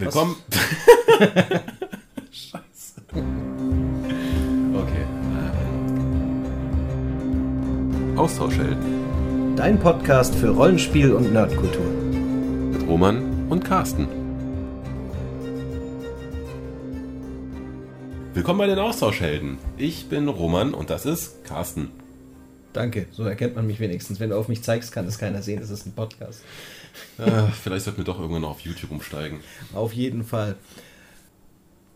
Willkommen. Scheiße. Okay. Austauschhelden. Dein Podcast für Rollenspiel und Nerdkultur. Mit Roman und Carsten. Willkommen bei den Austauschhelden. Ich bin Roman und das ist Carsten. Danke, so erkennt man mich wenigstens. Wenn du auf mich zeigst, kann es keiner sehen. Es ist ein Podcast. Ah, vielleicht sollten wir doch irgendwann noch auf YouTube umsteigen. Auf jeden Fall.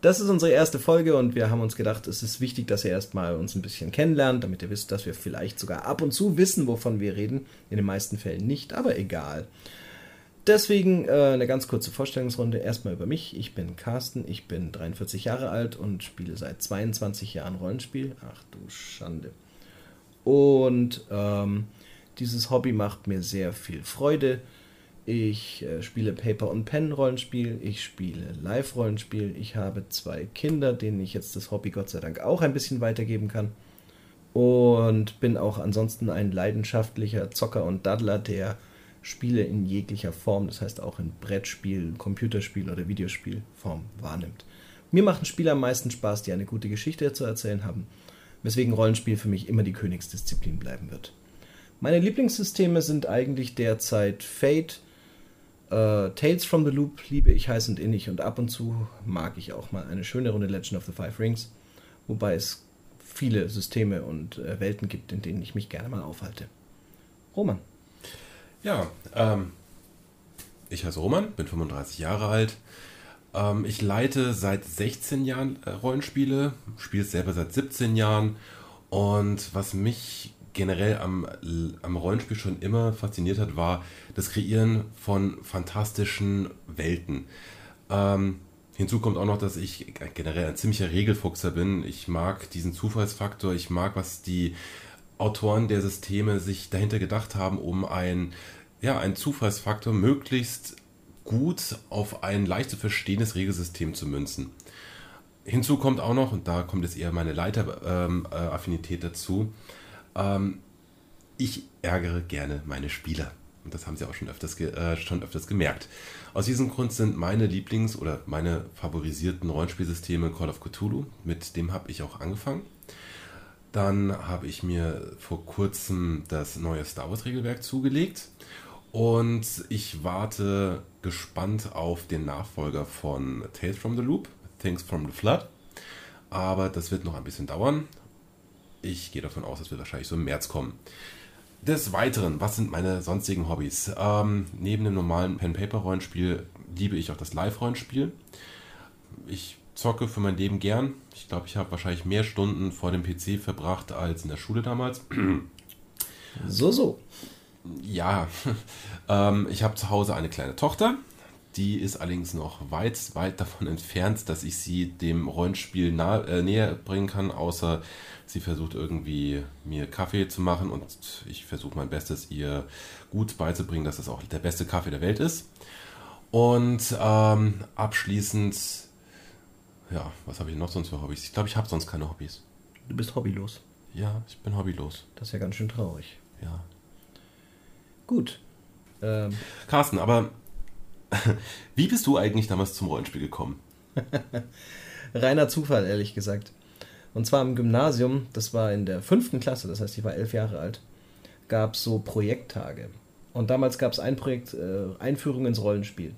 Das ist unsere erste Folge und wir haben uns gedacht, es ist wichtig, dass ihr erstmal uns ein bisschen kennenlernt, damit ihr wisst, dass wir vielleicht sogar ab und zu wissen, wovon wir reden. In den meisten Fällen nicht, aber egal. Deswegen äh, eine ganz kurze Vorstellungsrunde. Erstmal über mich. Ich bin Carsten, ich bin 43 Jahre alt und spiele seit 22 Jahren Rollenspiel. Ach du Schande. Und ähm, dieses Hobby macht mir sehr viel Freude. Ich äh, spiele Paper- und Pen-Rollenspiel, ich spiele Live-Rollenspiel, ich habe zwei Kinder, denen ich jetzt das Hobby Gott sei Dank auch ein bisschen weitergeben kann. Und bin auch ansonsten ein leidenschaftlicher Zocker und Daddler, der Spiele in jeglicher Form, das heißt auch in Brettspiel, Computerspiel oder Videospielform wahrnimmt. Mir machen Spiele am meisten Spaß, die eine gute Geschichte zu erzählen haben, weswegen Rollenspiel für mich immer die Königsdisziplin bleiben wird. Meine Lieblingssysteme sind eigentlich derzeit Fate, äh, Tales from the Loop liebe ich heiß und innig und ab und zu mag ich auch mal eine schöne Runde Legend of the Five Rings, wobei es viele Systeme und äh, Welten gibt, in denen ich mich gerne mal aufhalte. Roman. Ja, ähm, ich heiße Roman, bin 35 Jahre alt. Ähm, ich leite seit 16 Jahren äh, Rollenspiele, spiele selber seit 17 Jahren. Und was mich generell am, am Rollenspiel schon immer fasziniert hat, war das Kreieren von fantastischen Welten. Ähm, hinzu kommt auch noch, dass ich generell ein ziemlicher Regelfuchser bin. Ich mag diesen Zufallsfaktor, ich mag, was die Autoren der Systeme sich dahinter gedacht haben, um ein, ja, einen Zufallsfaktor möglichst gut auf ein leicht zu verstehendes Regelsystem zu münzen. Hinzu kommt auch noch, und da kommt jetzt eher meine Leiteraffinität ähm, äh, dazu, ähm, ich ärgere gerne meine Spieler. Und das haben sie auch schon öfters, äh, schon öfters gemerkt. Aus diesem Grund sind meine Lieblings- oder meine favorisierten Rollenspielsysteme Call of Cthulhu. Mit dem habe ich auch angefangen. Dann habe ich mir vor kurzem das neue Star Wars Regelwerk zugelegt. Und ich warte gespannt auf den Nachfolger von Tales from the Loop, Things from the Flood. Aber das wird noch ein bisschen dauern. Ich gehe davon aus, dass wir wahrscheinlich so im März kommen. Des Weiteren, was sind meine sonstigen Hobbys? Ähm, neben dem normalen Pen-Paper-Rollenspiel liebe ich auch das Live-Rollenspiel. Ich zocke für mein Leben gern. Ich glaube, ich habe wahrscheinlich mehr Stunden vor dem PC verbracht als in der Schule damals. So, so. Ja, ähm, ich habe zu Hause eine kleine Tochter. Die ist allerdings noch weit, weit davon entfernt, dass ich sie dem Rollenspiel nah, äh, näher bringen kann, außer Sie versucht irgendwie mir Kaffee zu machen und ich versuche mein Bestes, ihr gut beizubringen, dass das auch der beste Kaffee der Welt ist. Und ähm, abschließend, ja, was habe ich noch sonst für Hobbys? Ich glaube, ich habe sonst keine Hobbys. Du bist hobbylos. Ja, ich bin hobbylos. Das ist ja ganz schön traurig. Ja. Gut. Ähm. Carsten, aber wie bist du eigentlich damals zum Rollenspiel gekommen? Reiner Zufall, ehrlich gesagt. Und zwar im Gymnasium, das war in der fünften Klasse, das heißt, ich war elf Jahre alt, gab es so Projekttage. Und damals gab es ein Projekt, äh, Einführung ins Rollenspiel.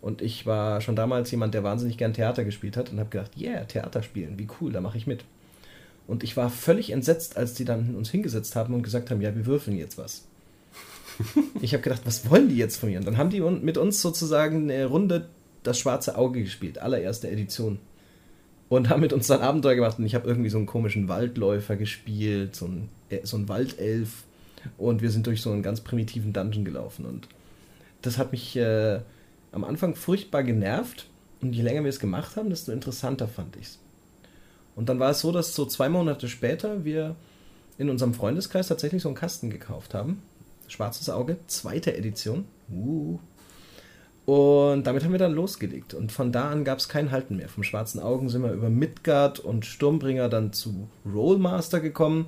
Und ich war schon damals jemand, der wahnsinnig gern Theater gespielt hat und habe gedacht, yeah, Theater spielen, wie cool, da mache ich mit. Und ich war völlig entsetzt, als die dann uns hingesetzt haben und gesagt haben, ja, wir würfeln jetzt was. Ich habe gedacht, was wollen die jetzt von mir? Und dann haben die mit uns sozusagen eine Runde das schwarze Auge gespielt, allererste Edition und haben mit uns dann Abenteuer gemacht und ich habe irgendwie so einen komischen Waldläufer gespielt, so ein, äh, so ein Waldelf und wir sind durch so einen ganz primitiven Dungeon gelaufen und das hat mich äh, am Anfang furchtbar genervt und je länger wir es gemacht haben, desto interessanter fand ich es. Und dann war es so, dass so zwei Monate später wir in unserem Freundeskreis tatsächlich so einen Kasten gekauft haben. Schwarzes Auge, zweite Edition. Uh, und damit haben wir dann losgelegt. Und von da an gab es kein Halten mehr. Vom Schwarzen Augen sind wir über Midgard und Sturmbringer dann zu Rollmaster gekommen,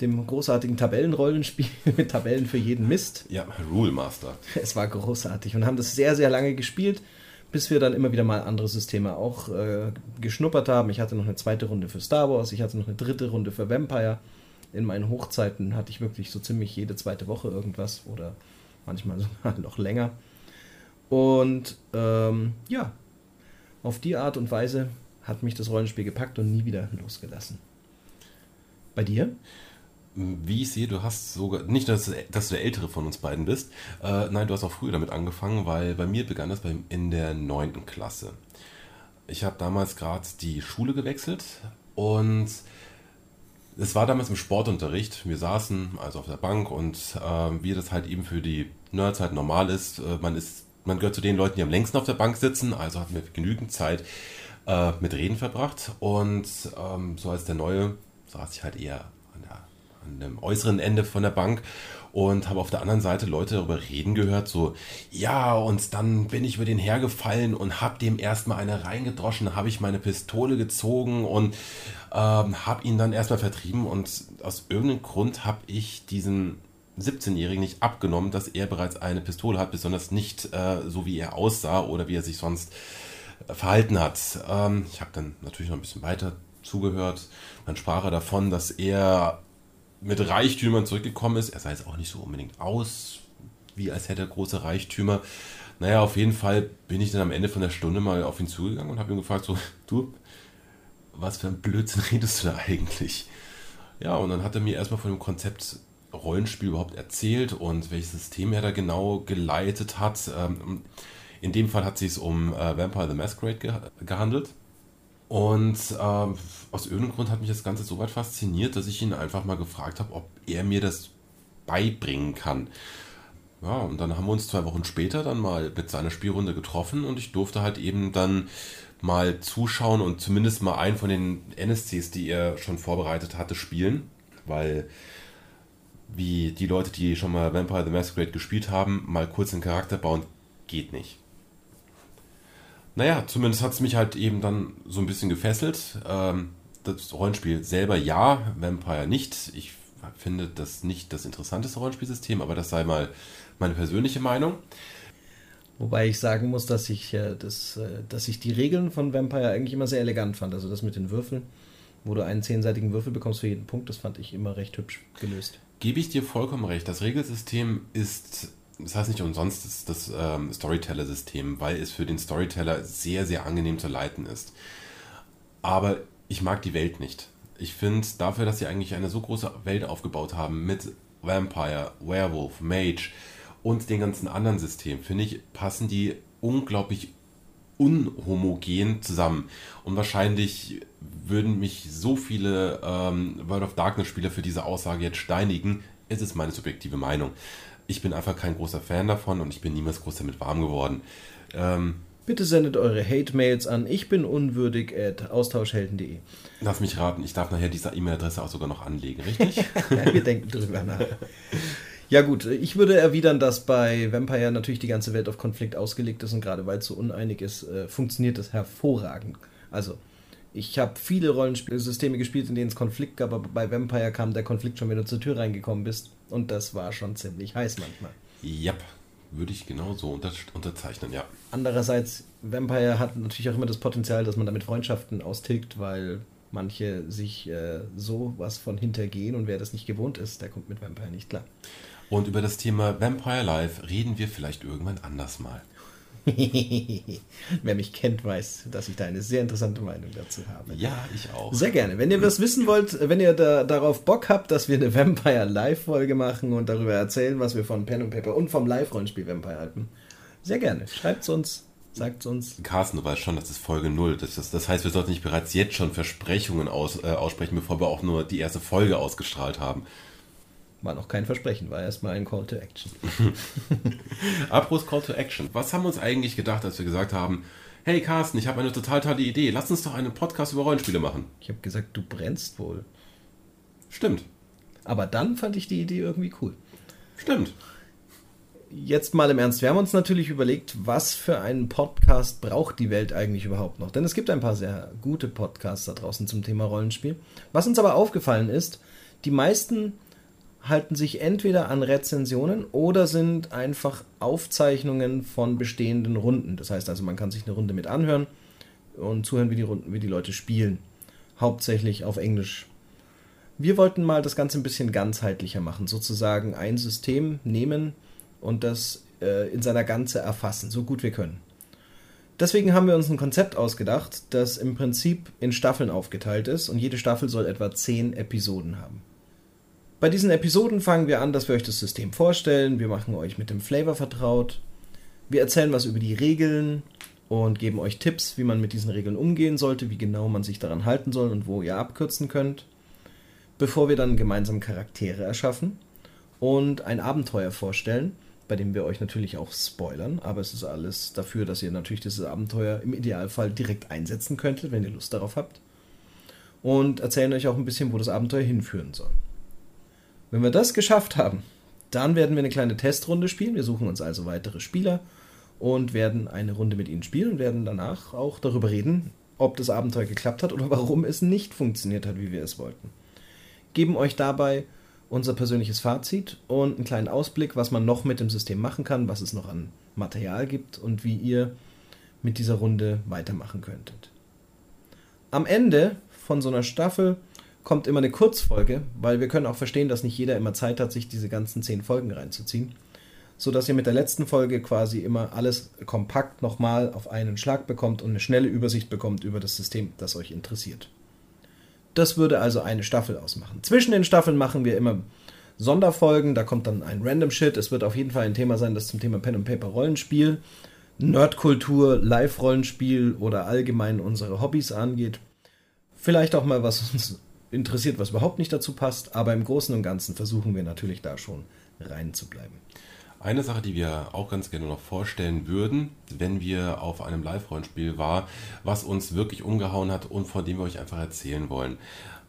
dem großartigen Tabellenrollenspiel mit Tabellen für jeden Mist. Ja, Rulemaster. Es war großartig und haben das sehr, sehr lange gespielt, bis wir dann immer wieder mal andere Systeme auch äh, geschnuppert haben. Ich hatte noch eine zweite Runde für Star Wars, ich hatte noch eine dritte Runde für Vampire. In meinen Hochzeiten hatte ich wirklich so ziemlich jede zweite Woche irgendwas oder manchmal sogar noch länger. Und ähm, ja, auf die Art und Weise hat mich das Rollenspiel gepackt und nie wieder losgelassen. Bei dir? Wie ich sehe, du hast sogar, nicht, dass, dass du der Ältere von uns beiden bist, äh, nein, du hast auch früher damit angefangen, weil bei mir begann das bei, in der neunten Klasse. Ich habe damals gerade die Schule gewechselt und es war damals im Sportunterricht. Wir saßen also auf der Bank und äh, wie das halt eben für die Nerds halt normal ist, äh, man ist, man gehört zu den Leuten, die am längsten auf der Bank sitzen, also hatten wir genügend Zeit äh, mit Reden verbracht. Und ähm, so als der Neue saß ich halt eher an, der, an dem äußeren Ende von der Bank und habe auf der anderen Seite Leute darüber reden gehört, so, ja, und dann bin ich über den hergefallen und habe dem erstmal eine reingedroschen, habe ich meine Pistole gezogen und ähm, habe ihn dann erstmal vertrieben und aus irgendeinem Grund habe ich diesen 17-Jährigen nicht abgenommen, dass er bereits eine Pistole hat, besonders nicht äh, so, wie er aussah oder wie er sich sonst äh, verhalten hat. Ähm, ich habe dann natürlich noch ein bisschen weiter zugehört. Dann sprach er davon, dass er mit Reichtümern zurückgekommen ist. Er sah jetzt auch nicht so unbedingt aus, wie als hätte er große Reichtümer. Naja, auf jeden Fall bin ich dann am Ende von der Stunde mal auf ihn zugegangen und habe ihn gefragt, so, du, was für ein Blödsinn redest du da eigentlich? Ja, und dann hat er mir erstmal von dem Konzept Rollenspiel überhaupt erzählt und welches System er da genau geleitet hat. Ähm, in dem Fall hat es sich um äh, Vampire the Masquerade ge gehandelt. Und ähm, aus irgendeinem Grund hat mich das Ganze so weit fasziniert, dass ich ihn einfach mal gefragt habe, ob er mir das beibringen kann. Ja, und dann haben wir uns zwei Wochen später dann mal mit seiner Spielrunde getroffen und ich durfte halt eben dann mal zuschauen und zumindest mal einen von den NSCs, die er schon vorbereitet hatte, spielen, weil wie die Leute, die schon mal Vampire the Masquerade gespielt haben, mal kurz einen Charakter bauen, geht nicht. Naja, zumindest hat es mich halt eben dann so ein bisschen gefesselt. Ähm, das Rollenspiel selber ja, Vampire nicht. Ich finde das nicht das interessanteste Rollenspielsystem, aber das sei mal meine persönliche Meinung. Wobei ich sagen muss, dass ich, äh, das, äh, dass ich die Regeln von Vampire eigentlich immer sehr elegant fand. Also das mit den Würfeln, wo du einen zehnseitigen Würfel bekommst für jeden Punkt, das fand ich immer recht hübsch gelöst. Gebe ich dir vollkommen recht. Das Regelsystem ist, das heißt nicht umsonst, das, das ähm, Storyteller-System, weil es für den Storyteller sehr, sehr angenehm zu leiten ist. Aber ich mag die Welt nicht. Ich finde, dafür, dass sie eigentlich eine so große Welt aufgebaut haben mit Vampire, Werewolf, Mage, und den ganzen anderen Systemen, finde ich, passen die unglaublich unhomogen zusammen. Und wahrscheinlich würden mich so viele ähm, World of Darkness-Spieler für diese Aussage jetzt steinigen. Es ist meine subjektive Meinung. Ich bin einfach kein großer Fan davon und ich bin niemals groß damit warm geworden. Ähm, Bitte sendet eure Hate-Mails an ich bin unwürdig at austauschhelden.de. Lass mich raten, ich darf nachher diese E-Mail-Adresse auch sogar noch anlegen, richtig? Wir denken drüber nach. Ja gut, ich würde erwidern, dass bei Vampire natürlich die ganze Welt auf Konflikt ausgelegt ist und gerade weil es so uneinig ist, äh, funktioniert das hervorragend. Also, ich habe viele Rollenspielsysteme gespielt, in denen es Konflikt gab, aber bei Vampire kam der Konflikt schon, wenn du zur Tür reingekommen bist und das war schon ziemlich heiß manchmal. Ja, würde ich genauso unter unterzeichnen, ja. Andererseits, Vampire hat natürlich auch immer das Potenzial, dass man damit Freundschaften austilgt, weil manche sich äh, so was von hintergehen und wer das nicht gewohnt ist, der kommt mit Vampire nicht klar. Und über das Thema Vampire Life reden wir vielleicht irgendwann anders mal. Wer mich kennt, weiß, dass ich da eine sehr interessante Meinung dazu habe. Ja, ich auch. Sehr gerne. Wenn ihr was wissen wollt, wenn ihr da, darauf Bock habt, dass wir eine Vampire Live-Folge machen und darüber erzählen, was wir von Pen und Paper und vom Live-Rollenspiel Vampire halten, sehr gerne. Schreibt es uns, sagt es uns. Carsten, du weißt schon, das ist Folge 0. Das, ist, das heißt, wir sollten nicht bereits jetzt schon Versprechungen aus, äh, aussprechen, bevor wir auch nur die erste Folge ausgestrahlt haben. War noch kein Versprechen, war erstmal ein Call to Action. Apropos Call to Action. Was haben wir uns eigentlich gedacht, als wir gesagt haben, hey Carsten, ich habe eine total tolle Idee, lass uns doch einen Podcast über Rollenspiele machen. Ich habe gesagt, du brennst wohl. Stimmt. Aber dann fand ich die Idee irgendwie cool. Stimmt. Jetzt mal im Ernst, wir haben uns natürlich überlegt, was für einen Podcast braucht die Welt eigentlich überhaupt noch? Denn es gibt ein paar sehr gute Podcasts da draußen zum Thema Rollenspiel. Was uns aber aufgefallen ist, die meisten halten sich entweder an Rezensionen oder sind einfach Aufzeichnungen von bestehenden Runden. Das heißt also, man kann sich eine Runde mit anhören und zuhören, wie die, Runden, wie die Leute spielen. Hauptsächlich auf Englisch. Wir wollten mal das Ganze ein bisschen ganzheitlicher machen, sozusagen ein System nehmen und das äh, in seiner Ganze erfassen, so gut wir können. Deswegen haben wir uns ein Konzept ausgedacht, das im Prinzip in Staffeln aufgeteilt ist und jede Staffel soll etwa 10 Episoden haben. Bei diesen Episoden fangen wir an, dass wir euch das System vorstellen, wir machen euch mit dem Flavor vertraut, wir erzählen was über die Regeln und geben euch Tipps, wie man mit diesen Regeln umgehen sollte, wie genau man sich daran halten soll und wo ihr abkürzen könnt, bevor wir dann gemeinsam Charaktere erschaffen und ein Abenteuer vorstellen, bei dem wir euch natürlich auch spoilern, aber es ist alles dafür, dass ihr natürlich dieses Abenteuer im Idealfall direkt einsetzen könntet, wenn ihr Lust darauf habt. Und erzählen euch auch ein bisschen, wo das Abenteuer hinführen soll. Wenn wir das geschafft haben, dann werden wir eine kleine Testrunde spielen. Wir suchen uns also weitere Spieler und werden eine Runde mit ihnen spielen und werden danach auch darüber reden, ob das Abenteuer geklappt hat oder warum es nicht funktioniert hat, wie wir es wollten. Geben euch dabei unser persönliches Fazit und einen kleinen Ausblick, was man noch mit dem System machen kann, was es noch an Material gibt und wie ihr mit dieser Runde weitermachen könntet. Am Ende von so einer Staffel kommt immer eine Kurzfolge, weil wir können auch verstehen, dass nicht jeder immer Zeit hat, sich diese ganzen zehn Folgen reinzuziehen, so dass ihr mit der letzten Folge quasi immer alles kompakt nochmal auf einen Schlag bekommt und eine schnelle Übersicht bekommt über das System, das euch interessiert. Das würde also eine Staffel ausmachen. Zwischen den Staffeln machen wir immer Sonderfolgen, da kommt dann ein Random Shit. Es wird auf jeden Fall ein Thema sein, das zum Thema Pen and Paper Rollenspiel, Nerdkultur, Live-Rollenspiel oder allgemein unsere Hobbys angeht. Vielleicht auch mal was uns interessiert, was überhaupt nicht dazu passt, aber im Großen und Ganzen versuchen wir natürlich da schon rein zu bleiben. Eine Sache, die wir auch ganz gerne noch vorstellen würden, wenn wir auf einem Live-Rollenspiel war, was uns wirklich umgehauen hat und von dem wir euch einfach erzählen wollen.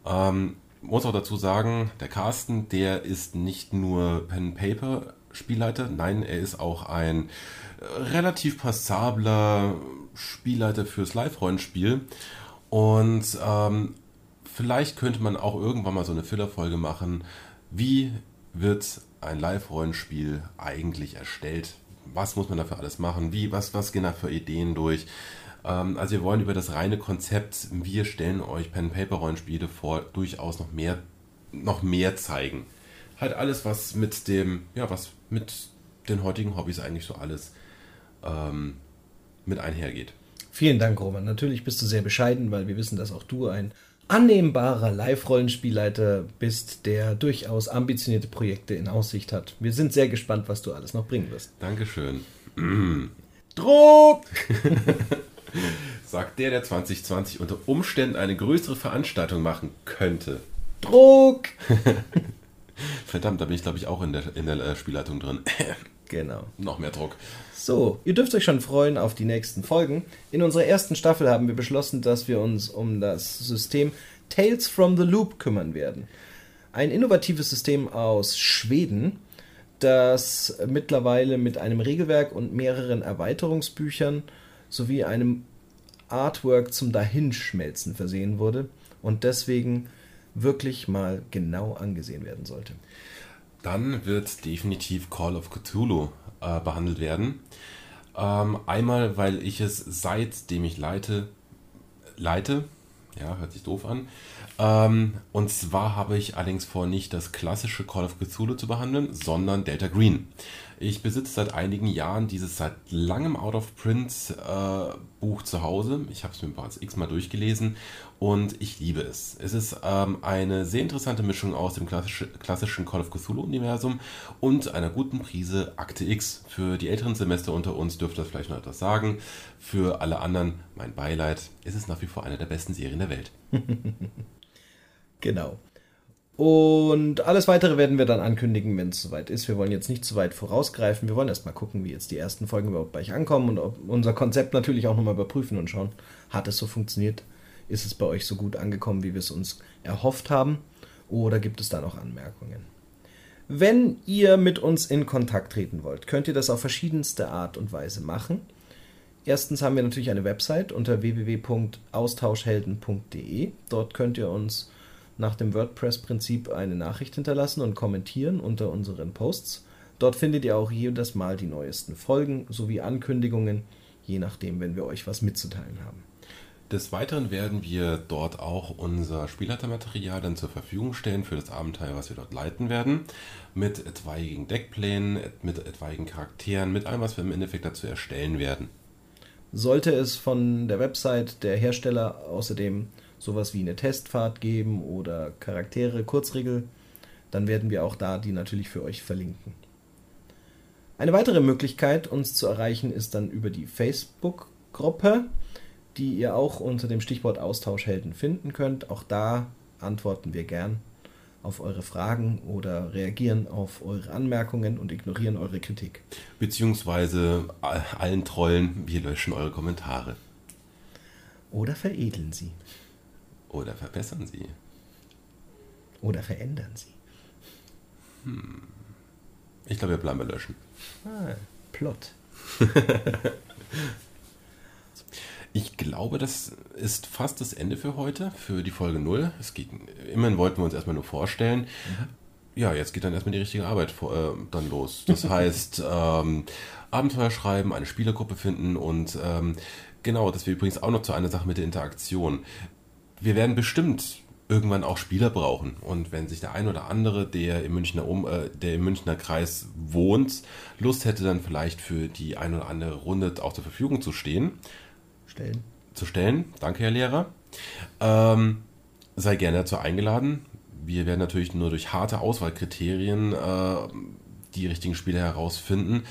Ähm, muss auch dazu sagen, der Carsten, der ist nicht nur Pen Paper Spielleiter, nein, er ist auch ein relativ passabler Spielleiter fürs Live-Rollenspiel. Und ähm, vielleicht könnte man auch irgendwann mal so eine Filler-Folge machen. Wie wird ein Live-Rollenspiel eigentlich erstellt? Was muss man dafür alles machen? Wie, was, was gehen da für Ideen durch? Ähm, also wir wollen über das reine Konzept, wir stellen euch Pen-Paper-Rollenspiele vor, durchaus noch mehr, noch mehr zeigen. Halt alles, was mit dem, ja, was mit den heutigen Hobbys eigentlich so alles ähm, mit einhergeht. Vielen Dank, Roman. Natürlich bist du sehr bescheiden, weil wir wissen, dass auch du ein annehmbarer Live-Rollenspielleiter bist, der durchaus ambitionierte Projekte in Aussicht hat. Wir sind sehr gespannt, was du alles noch bringen wirst. Dankeschön. Mm. Druck! Sagt der, der 2020 unter Umständen eine größere Veranstaltung machen könnte. Druck! Verdammt, da bin ich glaube ich auch in der, in der äh, Spielleitung drin. genau. Noch mehr Druck. So, ihr dürft euch schon freuen auf die nächsten Folgen. In unserer ersten Staffel haben wir beschlossen, dass wir uns um das System Tales from the Loop kümmern werden. Ein innovatives System aus Schweden, das mittlerweile mit einem Regelwerk und mehreren Erweiterungsbüchern sowie einem Artwork zum Dahinschmelzen versehen wurde und deswegen wirklich mal genau angesehen werden sollte. Dann wird definitiv Call of Cthulhu äh, behandelt werden. Ähm, einmal, weil ich es seitdem ich leite, leite, ja, hört sich doof an. Ähm, und zwar habe ich allerdings vor, nicht das klassische Call of Cthulhu zu behandeln, sondern Delta Green. Ich besitze seit einigen Jahren dieses seit langem Out-of-Print-Buch äh, zu Hause. Ich habe es mir bereits x-mal durchgelesen und ich liebe es. Es ist ähm, eine sehr interessante Mischung aus dem klassisch, klassischen Call of Cthulhu-Universum und einer guten Prise Akte X. Für die älteren Semester unter uns dürfte das vielleicht noch etwas sagen. Für alle anderen, mein Beileid, ist es nach wie vor eine der besten Serien der Welt. genau. Und alles weitere werden wir dann ankündigen, wenn es soweit ist. Wir wollen jetzt nicht zu weit vorausgreifen. Wir wollen erstmal gucken, wie jetzt die ersten Folgen überhaupt bei euch ankommen und ob unser Konzept natürlich auch nochmal überprüfen und schauen, hat es so funktioniert? Ist es bei euch so gut angekommen, wie wir es uns erhofft haben? Oder gibt es da noch Anmerkungen? Wenn ihr mit uns in Kontakt treten wollt, könnt ihr das auf verschiedenste Art und Weise machen. Erstens haben wir natürlich eine Website unter www.austauschhelden.de. Dort könnt ihr uns nach dem WordPress-Prinzip eine Nachricht hinterlassen und kommentieren unter unseren Posts. Dort findet ihr auch jedes Mal die neuesten Folgen sowie Ankündigungen, je nachdem, wenn wir euch was mitzuteilen haben. Des Weiteren werden wir dort auch unser Spielleitermaterial dann zur Verfügung stellen für das Abenteuer, was wir dort leiten werden. Mit etwaigen Deckplänen, mit etwaigen Charakteren, mit allem, was wir im Endeffekt dazu erstellen werden. Sollte es von der Website der Hersteller außerdem sowas wie eine Testfahrt geben oder Charaktere, Kurzregel, dann werden wir auch da die natürlich für euch verlinken. Eine weitere Möglichkeit, uns zu erreichen, ist dann über die Facebook-Gruppe die ihr auch unter dem Stichwort Austauschhelden finden könnt. Auch da antworten wir gern auf eure Fragen oder reagieren auf eure Anmerkungen und ignorieren eure Kritik. Beziehungsweise allen Trollen, wir löschen eure Kommentare. Oder veredeln sie. Oder verbessern sie. Oder verändern sie. Hm. Ich glaube, wir bleiben bei Löschen. Ah, Plot. Ich glaube, das ist fast das Ende für heute, für die Folge 0. Es geht, immerhin wollten wir uns erstmal nur vorstellen. Mhm. Ja, jetzt geht dann erstmal die richtige Arbeit vor, äh, dann los. Das heißt, ähm, Abenteuer schreiben, eine Spielergruppe finden und ähm, genau, das wäre übrigens auch noch zu einer Sache mit der Interaktion. Wir werden bestimmt irgendwann auch Spieler brauchen. Und wenn sich der ein oder andere, der im Münchner, um, äh, der im Münchner Kreis wohnt, Lust hätte, dann vielleicht für die ein oder andere Runde auch zur Verfügung zu stehen, stellen. Zu stellen. Danke, Herr Lehrer. Ähm, sei gerne dazu eingeladen. Wir werden natürlich nur durch harte Auswahlkriterien äh, die richtigen Spiele herausfinden,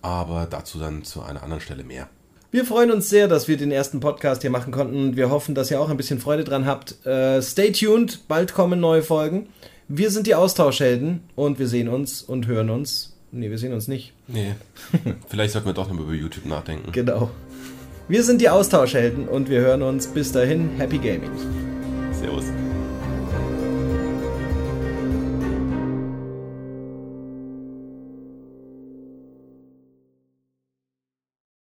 aber dazu dann zu einer anderen Stelle mehr. Wir freuen uns sehr, dass wir den ersten Podcast hier machen konnten. Wir hoffen, dass ihr auch ein bisschen Freude dran habt. Äh, stay tuned, bald kommen neue Folgen. Wir sind die Austauschhelden und wir sehen uns und hören uns. Nee, wir sehen uns nicht. Nee. Vielleicht sollten wir doch noch über YouTube nachdenken. Genau. Wir sind die Austauschhelden und wir hören uns bis dahin. Happy Gaming. Servus.